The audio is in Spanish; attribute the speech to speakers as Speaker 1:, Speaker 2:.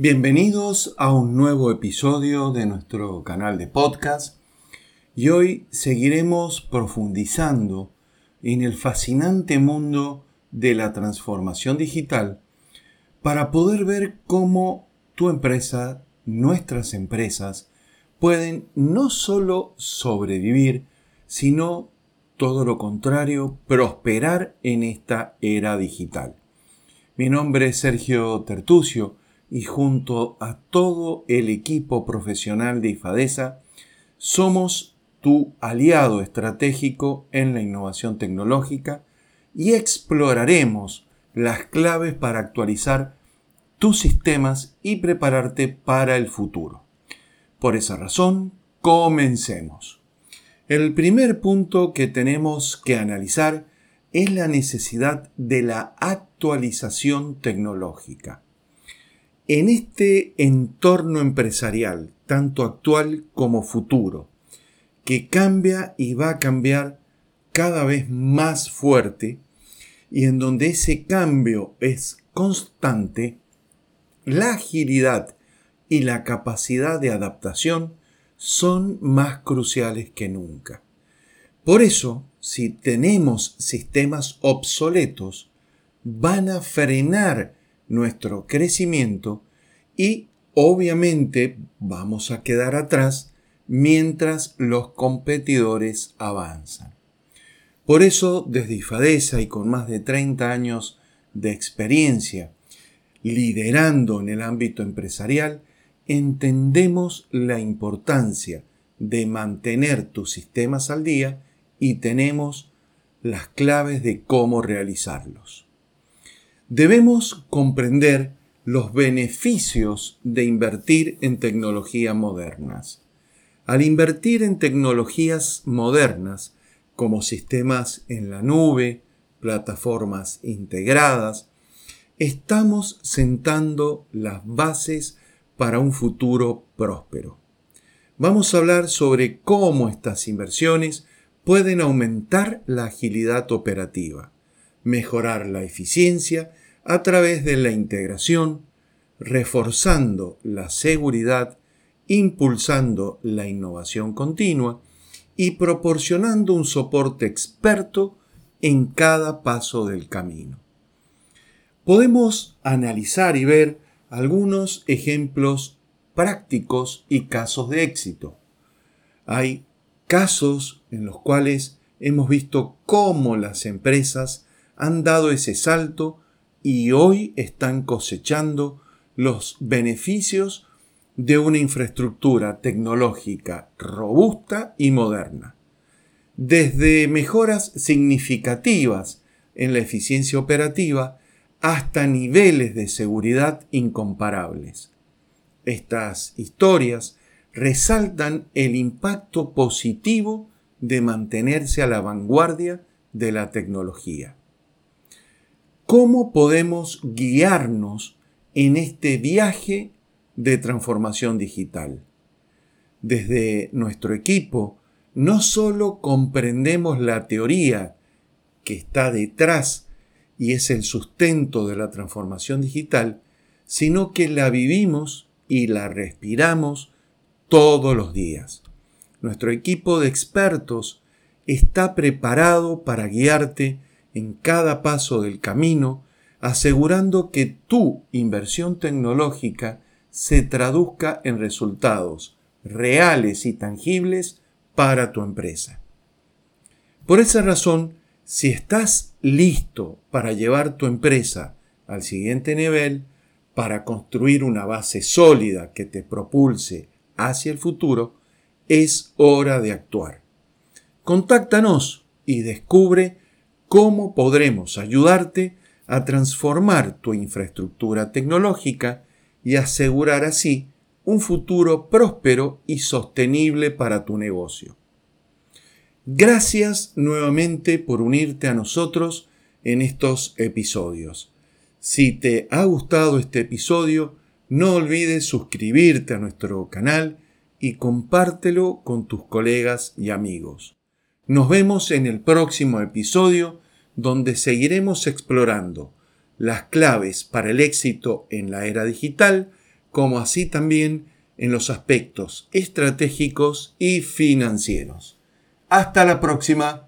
Speaker 1: Bienvenidos a un nuevo episodio de nuestro canal de podcast y hoy seguiremos profundizando en el fascinante mundo de la transformación digital para poder ver cómo tu empresa, nuestras empresas, pueden no solo sobrevivir, sino todo lo contrario, prosperar en esta era digital. Mi nombre es Sergio Tertucio y junto a todo el equipo profesional de IFADESA, somos tu aliado estratégico en la innovación tecnológica y exploraremos las claves para actualizar tus sistemas y prepararte para el futuro. Por esa razón, comencemos. El primer punto que tenemos que analizar es la necesidad de la actualización tecnológica. En este entorno empresarial, tanto actual como futuro, que cambia y va a cambiar cada vez más fuerte, y en donde ese cambio es constante, la agilidad y la capacidad de adaptación son más cruciales que nunca. Por eso, si tenemos sistemas obsoletos, van a frenar nuestro crecimiento y obviamente vamos a quedar atrás mientras los competidores avanzan. Por eso, desde IFADESA y con más de 30 años de experiencia liderando en el ámbito empresarial, entendemos la importancia de mantener tus sistemas al día y tenemos las claves de cómo realizarlos. Debemos comprender los beneficios de invertir en tecnologías modernas. Al invertir en tecnologías modernas, como sistemas en la nube, plataformas integradas, estamos sentando las bases para un futuro próspero. Vamos a hablar sobre cómo estas inversiones pueden aumentar la agilidad operativa, mejorar la eficiencia a través de la integración, reforzando la seguridad, impulsando la innovación continua y proporcionando un soporte experto en cada paso del camino. Podemos analizar y ver algunos ejemplos prácticos y casos de éxito. Hay casos en los cuales hemos visto cómo las empresas han dado ese salto y hoy están cosechando los beneficios de una infraestructura tecnológica robusta y moderna. Desde mejoras significativas en la eficiencia operativa hasta niveles de seguridad incomparables. Estas historias resaltan el impacto positivo de mantenerse a la vanguardia de la tecnología. ¿Cómo podemos guiarnos en este viaje de transformación digital? Desde nuestro equipo, no solo comprendemos la teoría que está detrás y es el sustento de la transformación digital, sino que la vivimos y la respiramos todos los días. Nuestro equipo de expertos está preparado para guiarte en cada paso del camino, asegurando que tu inversión tecnológica se traduzca en resultados reales y tangibles para tu empresa. Por esa razón, si estás listo para llevar tu empresa al siguiente nivel, para construir una base sólida que te propulse hacia el futuro, es hora de actuar. Contáctanos y descubre cómo podremos ayudarte a transformar tu infraestructura tecnológica y asegurar así un futuro próspero y sostenible para tu negocio. Gracias nuevamente por unirte a nosotros en estos episodios. Si te ha gustado este episodio, no olvides suscribirte a nuestro canal y compártelo con tus colegas y amigos. Nos vemos en el próximo episodio donde seguiremos explorando las claves para el éxito en la era digital como así también en los aspectos estratégicos y financieros. Hasta la próxima.